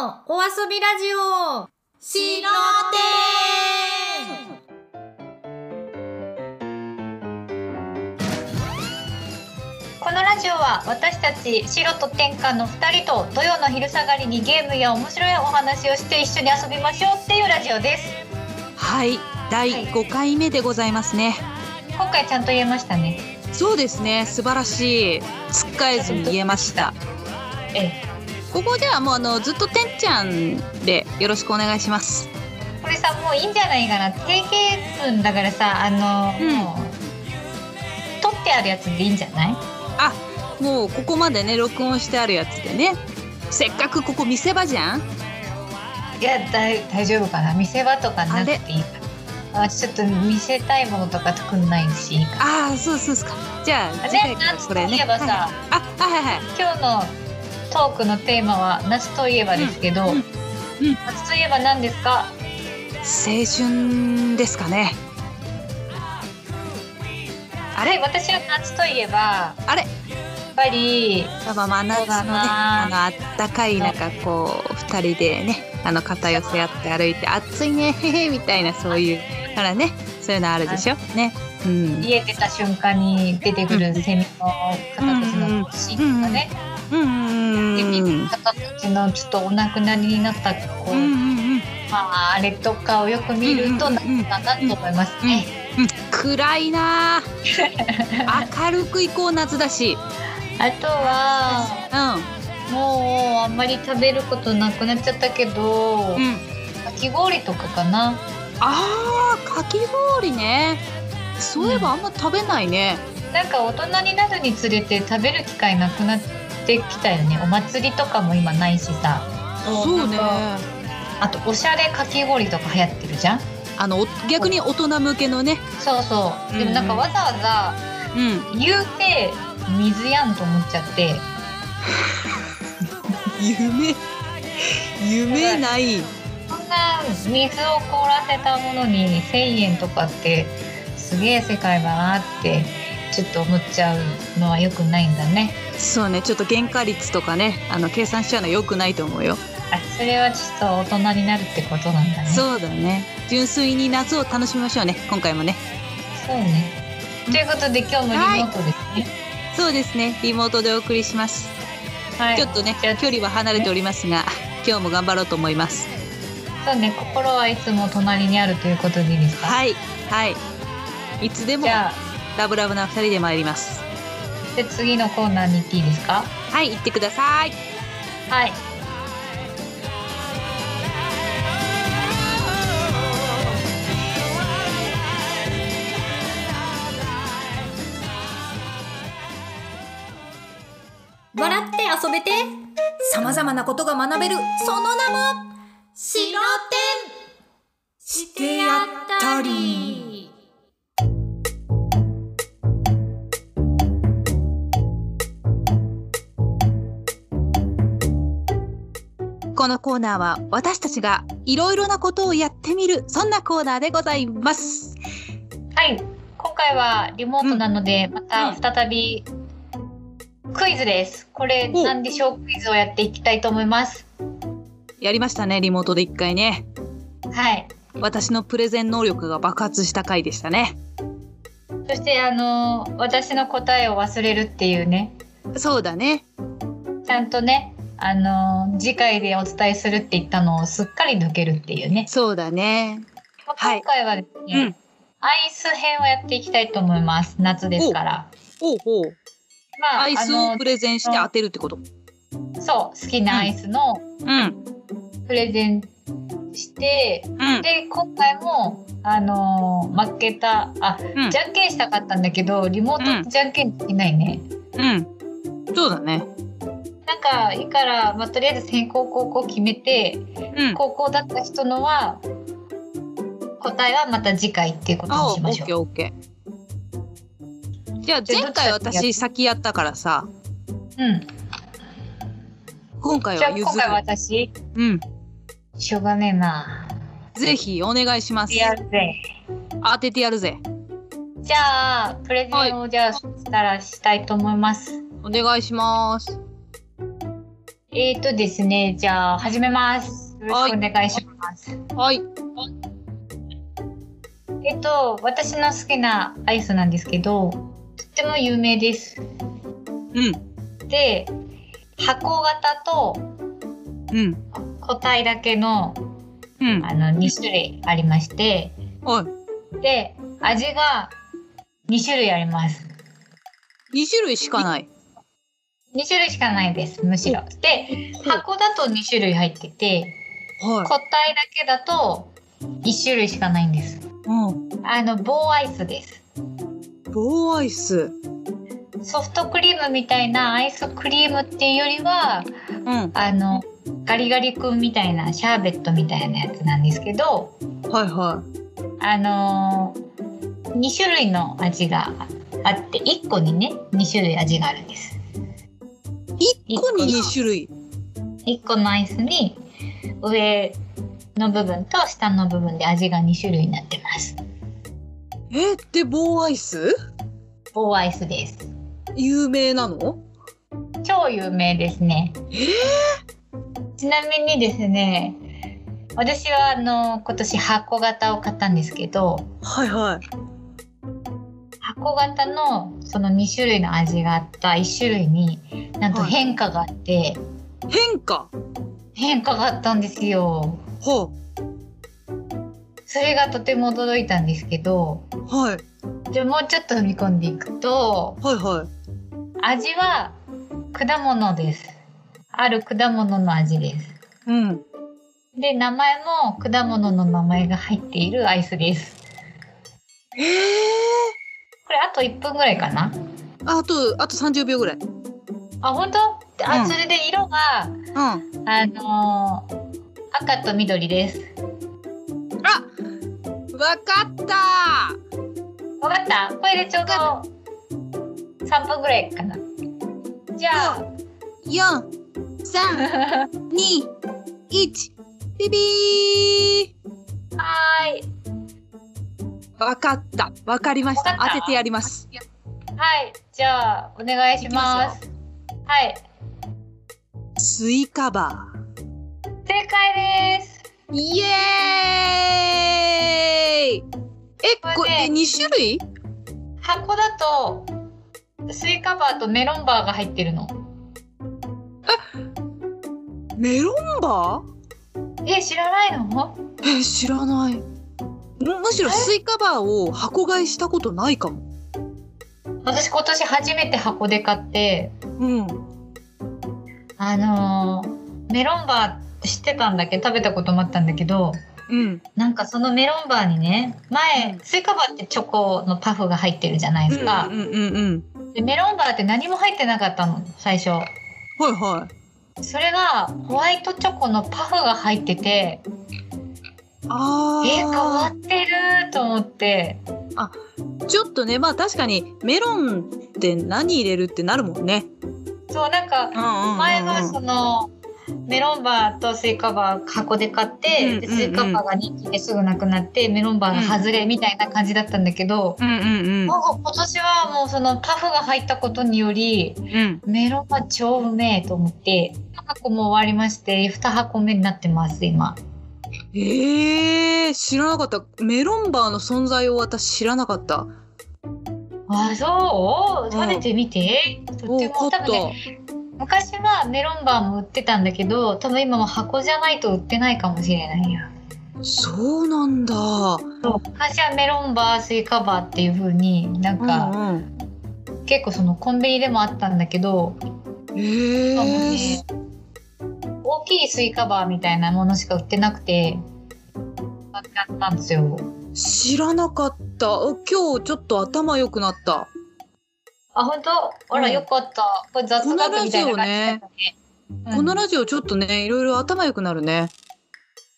のお遊びラジオ。しろこのラジオは私たち白と天下の2人と土曜の昼下がりにゲームや面白いお話をして一緒に遊びましょうっていうラジオです。はい。第5回目でございますね、今回ちゃんと言えましたね。そうですね。素晴らしい。つっかえずに言えました。ええここではもうあのずっとてんちゃんでよろしくお願いします。これさもういいんじゃないかな。定型文だからさあの、うん取ってあるやつでいいんじゃない？あもうここまでね録音してあるやつでね。せっかくここ見せ場じゃん？いや大大丈夫かな？見せ場とかなくていいかあちょっと見せたいものとか作んないし。いいかああそうそう。ですかじゃああ次回から夏これね。あはいはいはい。今日のトークのテーマは夏といえばですけど、うんうん夏といえば何ですか？青春ですかね。あれ？はい私は夏といえばあれ？やっぱりまあまあ真夏のねなあのあったかい中こう二人でねあの肩寄せ合って歩いて暑いねへへみたいなそういうからねそういうのあるでしょ？ね。うん。家出た瞬間に出てくるセミの方たちのシーンとかね、うんうんでうんうん方たちのちょっとお亡くなりになったこう、うんうんまああれとかをよく見るとうん夏だなと思いますね。うん暗いな。あ明るくいこう夏だし。あとはうもうあんまり食べることなくなっちゃったけど、んうんかき氷とかかな。あーかき氷ね。そういえばあんま食べないね、なんか大人になるにつれて食べる機会なくなってきたよね。お祭りとかも今ないしさ。そうねあとおしゃれかき氷とか流行ってるじゃん？あのお逆に大人向けのねそうそう。でもなんかわざわざうん言うて水やんと思っちゃって。夢夢ないそんな水を凍らせたものに1,000円とかってすげえ世界だなってちょっと思っちゃうのは良くないんだね。そうねちょっと原価率とかねあの計算しちゃうのよくないと思うよ、あそれはちょっと大人になるってことなんだね。そうそうだね純粋に夏を楽しみましょうね今回もねね。ということで今日もリモートですね。そうですねリモートでお送りします、はい。ちょっとね距離は離れておりますが今日も頑張ろうと思いますそうね心はいつも隣にあるということでいいですか？はいはいいつでもラブラブな二人で参りますで次のコーナーに行っていいですか？はい行ってくださいはい。笑って遊べて様々なことが学べるその名も白点してやったりこのコーナーは私たちがいろいろなことをやってみるそんなコーナーでございますはい。今回はリモートなので、また再びクイズです。これお何でしょうクイズをやっていきたいと思います。やりましたねリモートで一回ねはい。私のプレゼン能力が爆発した回でしたねそしてあの私の答えを忘れるっていうね、そうだねちゃんとね、あの次回でお伝えするって言ったのをすっかり抜けるっていうね。そうだね。今回はですね、うん。アイス編をやっていきたいと思います。夏ですから。ほうほうまあ、アイスあをプレゼンして当てるってこと。のそう好きなアイスのうん。プレゼンして、うん。で今回もあのー負けたあ、うん。じゃんけんしたかったんだけどリモートじゃんけんできないね、うん。そうだねなんかいいから、まあ、とりあえず先攻後攻決めてうん。高校だった人のは答えはまた次回っていうことにしましょう。じゃあ前回私先やったからさ。うん。今回じゃあは譲今回はる私？うん。しょうがねえな。ぜひお願いします。やるぜ。当ててやるぜ。じゃあプレゼンをじゃあそしたらしたいと思います。お願いしますえーとですね、じゃあ始めます。よろしくお願いします。はい。えっと、私の好きなアイスなんですけど、とっても有名です。うん。で、箱型とうん。個体だけのうん。あの2種類ありまして、はい。で、味が2種類あります。2種類しかない。2種類しかないです、むしろ。で、箱だと2種類入ってて、は個体だけだと1種類しかないんです。い。うん。あの、棒アイスです。棒アイス。ソフトクリームみたいなアイスクリームっていうよりは、うん。あの、ガリガリ君みたいなシャーベットみたいなやつなんですけど、はいはあのー、2種類の味があって、1個にね、2種類味があるんです。い。1個に2種類。1個のアイスに上の部分と下の部分で味が2種類になってます。え、で、棒アイス？棒アイスです。有名なの？超有名ですね。ちなみにですね、私はあの今年箱型を買ったんですけど、はいはい。箱型のその2種類の味があった1種類になんとはい変化があって、変化？変化があったんですよ。はそれがとても驚いたんですけど、あ、はい。じゃあもうちょっと踏み込んでいくと、はいはい。味は果物です。ある果物の味です。うん。で、名前も果物の名前が入っているアイスです。ええこれあと1分ぐらいかな？あと、あと30秒ぐらい。あ、本当？あ、うんそれで色が、うん。あのー赤と緑です。あわかったわかった？これでちょうど3分ぐらいかな。じゃあ、!4、3、2、1、ビビ はーい。ーわかった。わかりました。当ててやります。はい。じゃあ、お願いします。はい。スイカバ正解です。ー。イエーイえ、これ、これね2種類？箱だと、スイカバーとメロンバーが入ってるの。メロンバえ、知らないの？ーえ、知らない。むむしろスイカバーを箱買いしたことないかも。私今年初めて箱で買って、うん。あのーメロンバー知ってたんだけ？ど、食べたこともあったんだけど、うん。なんかそのメロンバーにね、前、うんスイカバーってチョコのパフが入ってるじゃないですか。うんうんうん。でメロンバーって何も入ってなかったの、最初。はいはい。それがホワイトチョコのパフが入ってて、あえー、変わあってると思って、ちょっとねまあ確かにメロンって何入れるってなるもんね。そう、なんか、前はその、メロンバーとスイカバー箱で買って、でうんうんうんスイカバーが人気ですぐなくなって、メロンバーが外れみたいな感じだったんだけど、うんうんうん今年はもうそのパフが入ったことにより、うん。メロンバー超うめえと思って、1箱も終わりまして、2箱目になってます、今。ええー、知らなかった。メロンバーの存在を私知らなかった。あ、そう？食べてみて。とっても。多分ね、昔はメロンバーも売ってたんだけど、多分今は箱じゃないと売ってないかもしれないよ。そうなんだ。昔はメロンバー、スイカバーっていう風になんか、うんうん。結構そのコンビニでもあったんだけど、えー。大きいスイカバーみたいなものしか売ってなくて、買っちゃったんですよ。知らなかった。今日ちょっと頭良くなった。あ、本当？あら、うんよかった。これ雑学みたいな感じね。うんこのラジオちょっとね、いろいろ頭良くなるね。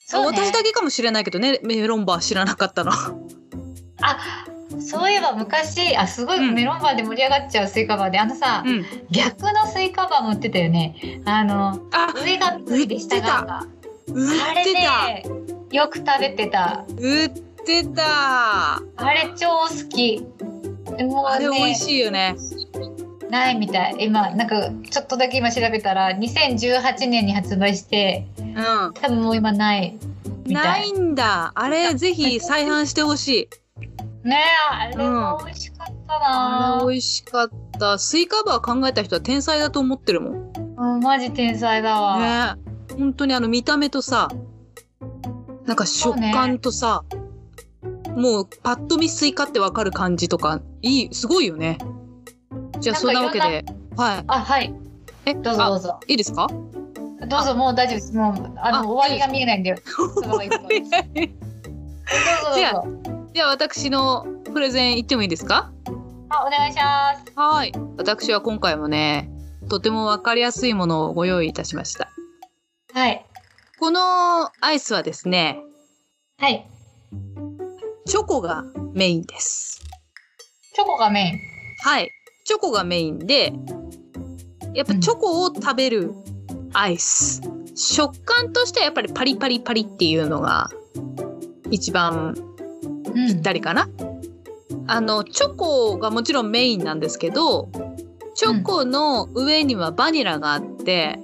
そうね私だけかもしれないけどね、メロンバー知らなかったの。あ、そういえば昔、あ、すごいうんメロンバーで盛り上がっちゃうスイカバーで、あのさ、うん。逆のスイカバーも売ってたよね。あの、あ、上が緑で下があれってた。ね、よく食べてた。売ってた。あれ超好き。もうね、あれ美味しいよね。ないみたい今なんかちょっとだけ今調べたら2018年に発売してうん。多分もう今ないないいんだ。あれ、ぜひ再販してほしい。ねえあれも美味しかったあなれ美味しかった。スイカバー考えた人は天才だと思ってるもん。うん、マジ天才だわ、ね本当にあの見た目とさ、なんか食感とさ、もうパッと見スイカってわかる感じとか、いい、すごいよね。じゃあそんなわけで、はい。あはい。え、どうぞどうあぞ。いいですか？どうぞもう大丈夫です。もうあのあ終わりが見えないんでそのまま行く どうぞじゃあ私のプレゼン言ってもいいですか？あお願いしますはい。私は今回もね、とてもわかりやすいものをご用意いたしました。はいこのアイスはですね、はいチョコがメインです。チョコがメインはい。チョコがメインで、やっぱチョコを食べるアイス。食感としてはやっぱりパリパリパリっていうのが一番うんぴったりかな。あの、チョコがもちろんメインなんですけど、チョコの上にはバニラがあって、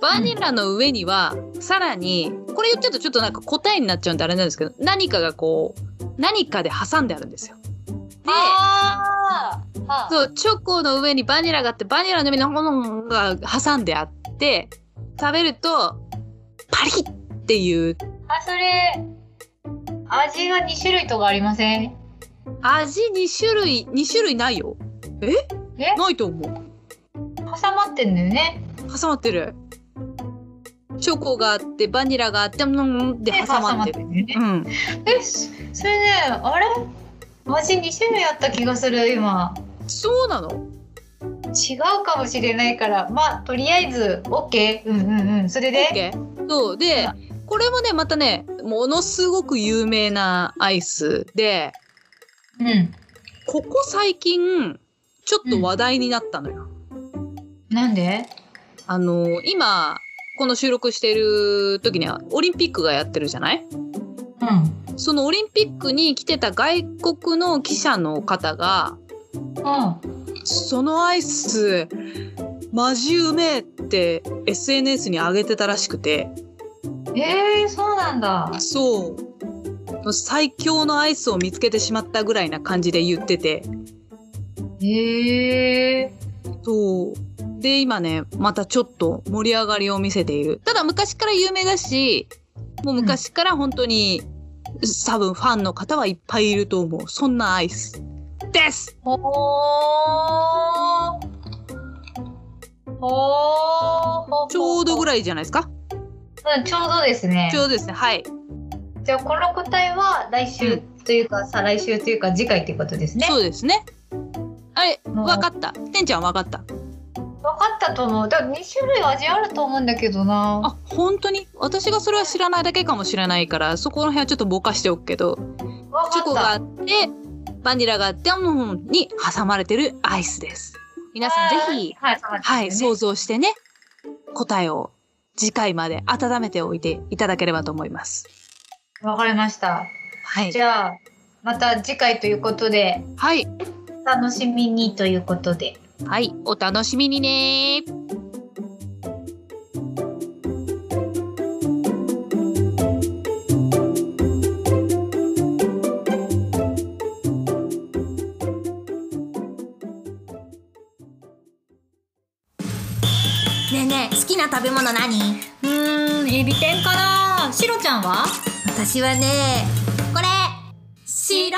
バニラの上にはさらに、これ言っちゃうとちょっとなんか答えになっちゃうんであれなんですけど、何かがこう、何かで挟んであるんですよ。で、そう、チョコの上にバニラがあって、バニラの上にものが挟んであって、食べると、パリッっていう、あそれ味が2種類とかありません？味2種類、2種類ないよ。え？え？ないと思う。挟まってんだよね挟まってる。チョコがあって、バニラがあって、うんでで挟まってる。ねうん。えそそれねあれ？味2種類あった気がする今そうなの？違うかもしれないからまあとりあえず OK うんうんうんそれで ?OK? そう。で、これもね、またね、ものすごく有名なアイスで、うん。ここ最近、ちょっと話題になったのよ。なんで？あの今この収録してる時にはオリンピックがやってるじゃない？うん。そのオリンピックに来てた外国の記者の方がうん。そのアイスマジうめえって SNS に上げてたらしくてえー、そうなんだ。そう。最強のアイスを見つけてしまったぐらいな感じで言ってて。へえそう。で今ねまたちょっと盛り上がりを見せている。ただ昔から有名だしもう昔から本当に、多分ファンの方はいっぱいいると思う。そんなアイスです。ほー。ほー。ほちょうどぐいらいじゃないですかうんちょうどですね。ちょうどですね。はい。じゃあこの答えは来週というか、再来週というか次回っていうことですね。そうですね。あれわかった。てんちゃんわかった。分かったと思う。だから2種類味あると思うんだけどな。あ本当に？私がそれは知らないだけかもしれないからそこの辺はちょっとぼかしておくけど。分チョコがあかっってバニラがあってうんに挟まれてるアイスです。皆さんぜひはい、想像してね、答えを次回まで温めておいていただければと思います。わかりましたはい。じゃあまた次回ということではい。お楽しみにということではい。お楽しみにねねえねえ好きな食べ物何？うーんエビ天かな。しろちゃんは？私はねこれ。白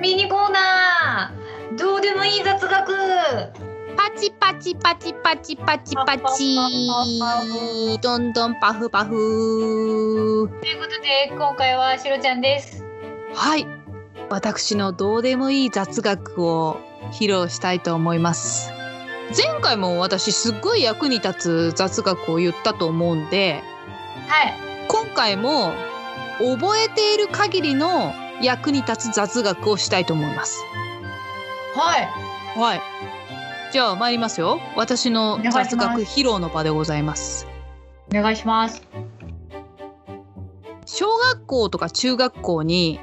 ミニコーナー。どうでもいい雑学。パチパチパチパチパチパチ。どんどんパフパフ。ということで今回はしろちゃんです。はい。私のどうでもいい雑学を披露したいと思います。前回も私すっごい役に立つ雑学を言ったと思うんで、はい今回も覚えている限りの役に立つ雑学をしたいと思います。はいはい。じゃあ参りますよ。私の雑学披露の場でございます。お願いします小学校とか中学校に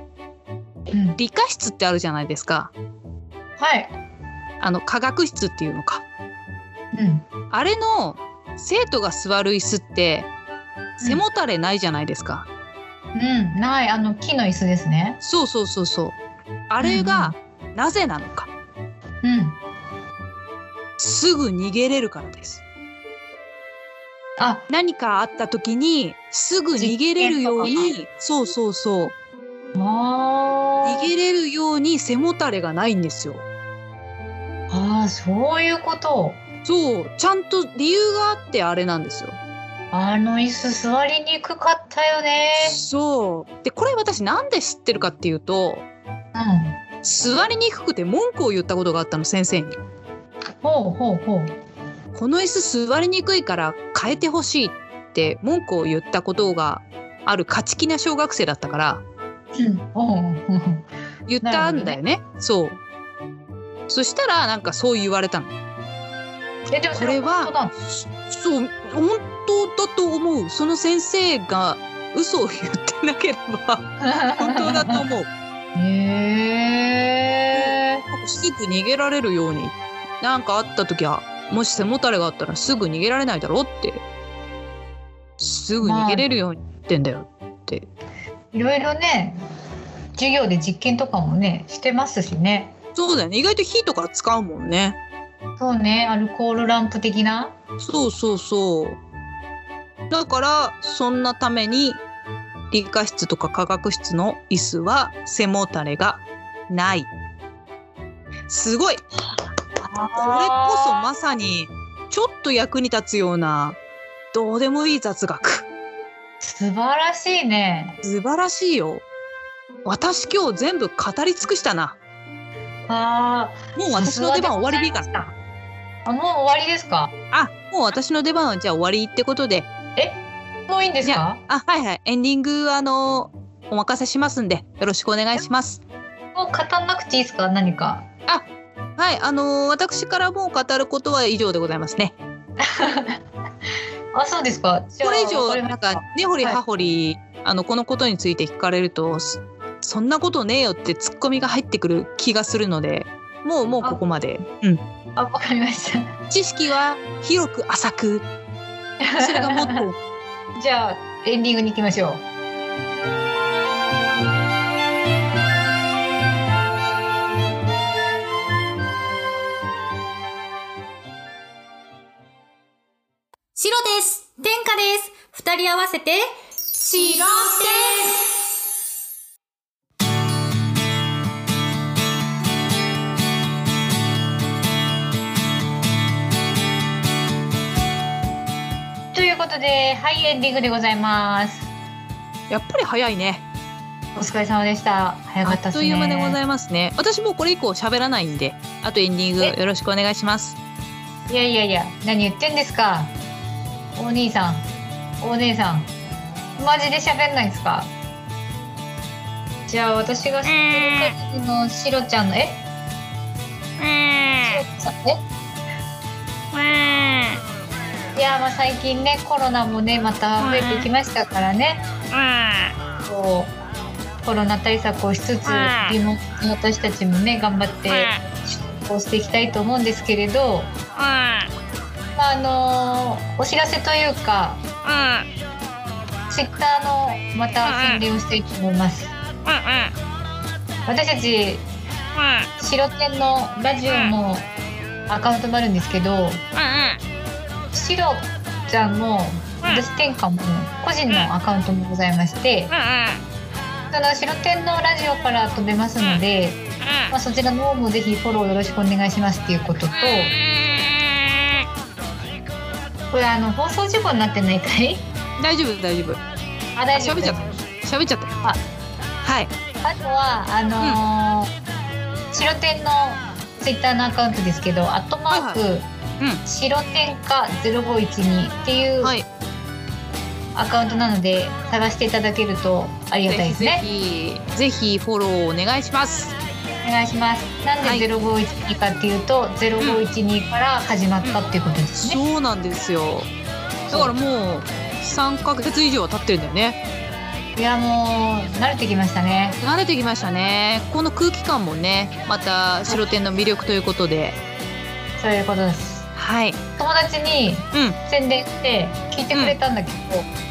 うん、理科室ってあるじゃないですか。はい。あの科学室っていうのか。うん。あれの生徒が座る椅子って背もたれないじゃないですか、うん、ない、あの木の椅子ですね。そうそうそうそう。あれがなぜなのか。うん。すぐ逃げれるからです。あ、何かあった時にすぐ逃げれるようにそうそうそう。あ逃げれるように背もたれがないんですよあー、そういうこと。そうちゃんと理由があってあれなんですよあの椅子座りにくかったよね。そうでこれ私なんで知ってるかっていうとうん。座りにくくて文句を言ったことがあったの先生にほうほうほう。この椅子座りにくいから変えてほしいって文句を言ったことがある勝ち気な小学生だったから言ったん。だよねそうそしたらなん。かそう言われたのえ、でもこれは本当だそう本当だと思うその先生が嘘を言ってなければ本当だと思うへえ。すぐ逃げられるようになん。かあった時はもし背もたれがあったらすぐ逃げられないだろうってすぐ逃げれるように言ってん。だよって、いろいろね、授業で実験とかもね、してますしね。そうだよね。意外と火とか使うもんね。そうね、アルコールランプ的な。そうそうそう。だからそんなために理科室とか科学室の椅子は背もたれがない。すごい。これこそまさにちょっと役に立つようなどうでもいい雑学素晴らしいね。素晴らしいよ私今日全部語り尽くしたなあもうあ。私の出番終わりでいいかなら。あ、もう終わりですか？あもう私の出番はじゃあ終わりってことでもういいんですじか。あはいはいエンディングあのお任せしますんでよろしくお願いしますもう語んなくていいですか、何か？はいあの私からもう語ることは以上でございますね あ、そうですか。これ以上なんか根掘り葉掘り、あのこのことについて聞かれるとそそんなことねえよってツッコミが入ってくる気がするのでもうもうここまで、うん、あ、わかりました。知識は広く浅く。それがもっとじゃあ、エンディングに行きましょう。です天下です二人合わせて白天ということで、はい、エンディングでございます。やっぱり早いねお疲れ様でした。早かあったですね。っという間でございますね私もうこれ以降喋らないんであとエンディングえ？よろしくお願いしますいやいやいや、何言ってんですか。お兄さん、お姉さん、マジで喋んないんですか？じゃあ、私が知ってる限りのシロちゃんの、え？シロちゃんえ？いや、まあ、最近ね、コロナもね、また増えてきましたからね。こう。コロナ対策をしつつ、リモートの私たちもね、頑張って。こうしていきたいと思うんですけれど。あ、あのお知らせというか、ツイッターのまた宣伝をしたいと思います。私たち白天のラジオのアカウントもあるんですけど、シロちゃんも私天下も個人のアカウントもございまして、その白天のラジオから飛べますので、まあ、そちらの方もぜひフォローよろしくお願いしますっていうことと、これあの放送事故になってないかい？大丈夫大丈夫。あ大丈夫喋っちゃった。喋っちゃった。よあ。はい。あとはあのー白天のツイッターのアカウントですけど、アットマーク、う白天下0512っていうはい。アカウントなので探していただけるとありがたいですぜね。ひぜひぜひフォローお願いしますお願いします。なんはい。で0512かっていうと、0512から始まったっていうことですね。そうなんですよ。だからもう3ヶ月以上は経ってるんだよね。いやもう慣れてきましたね。慣れてきましたね。この空気感もねまた白天の魅力ということで。そういうことです。はい。友達にうん。宣伝して聞いてくれたんだけど、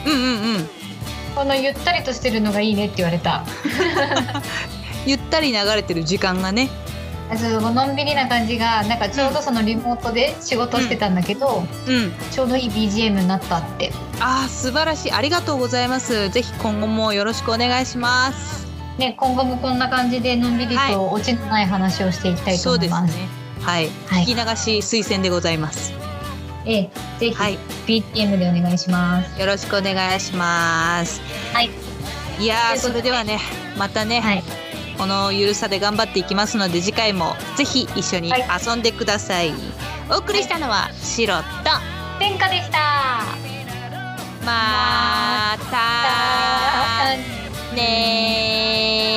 うんうんうん。このゆったりとしてるのがいいねって言われた ゆったり流れてる時間がね。あそうのんびりな感じがなんかちょうどそのリモートで仕事してたんだけど、うん。ちょうどいい BGM になったって。あー素晴らしい。ありがとうございます。ぜひ今後もよろしくお願いします。ね今後もこんな感じでのんびりはい。とオチのない話をしていきたいと思います。ね。はい、はい。聞き流し推薦でございます。ええぜひはい。BTM でお願いします。よろしくお願いします。はい。いやそれではねまたね、はいこのゆるさで頑張っていきますので次回もぜひ一緒にはい。遊んでください、お送りしたのはシロと天下でした。またねー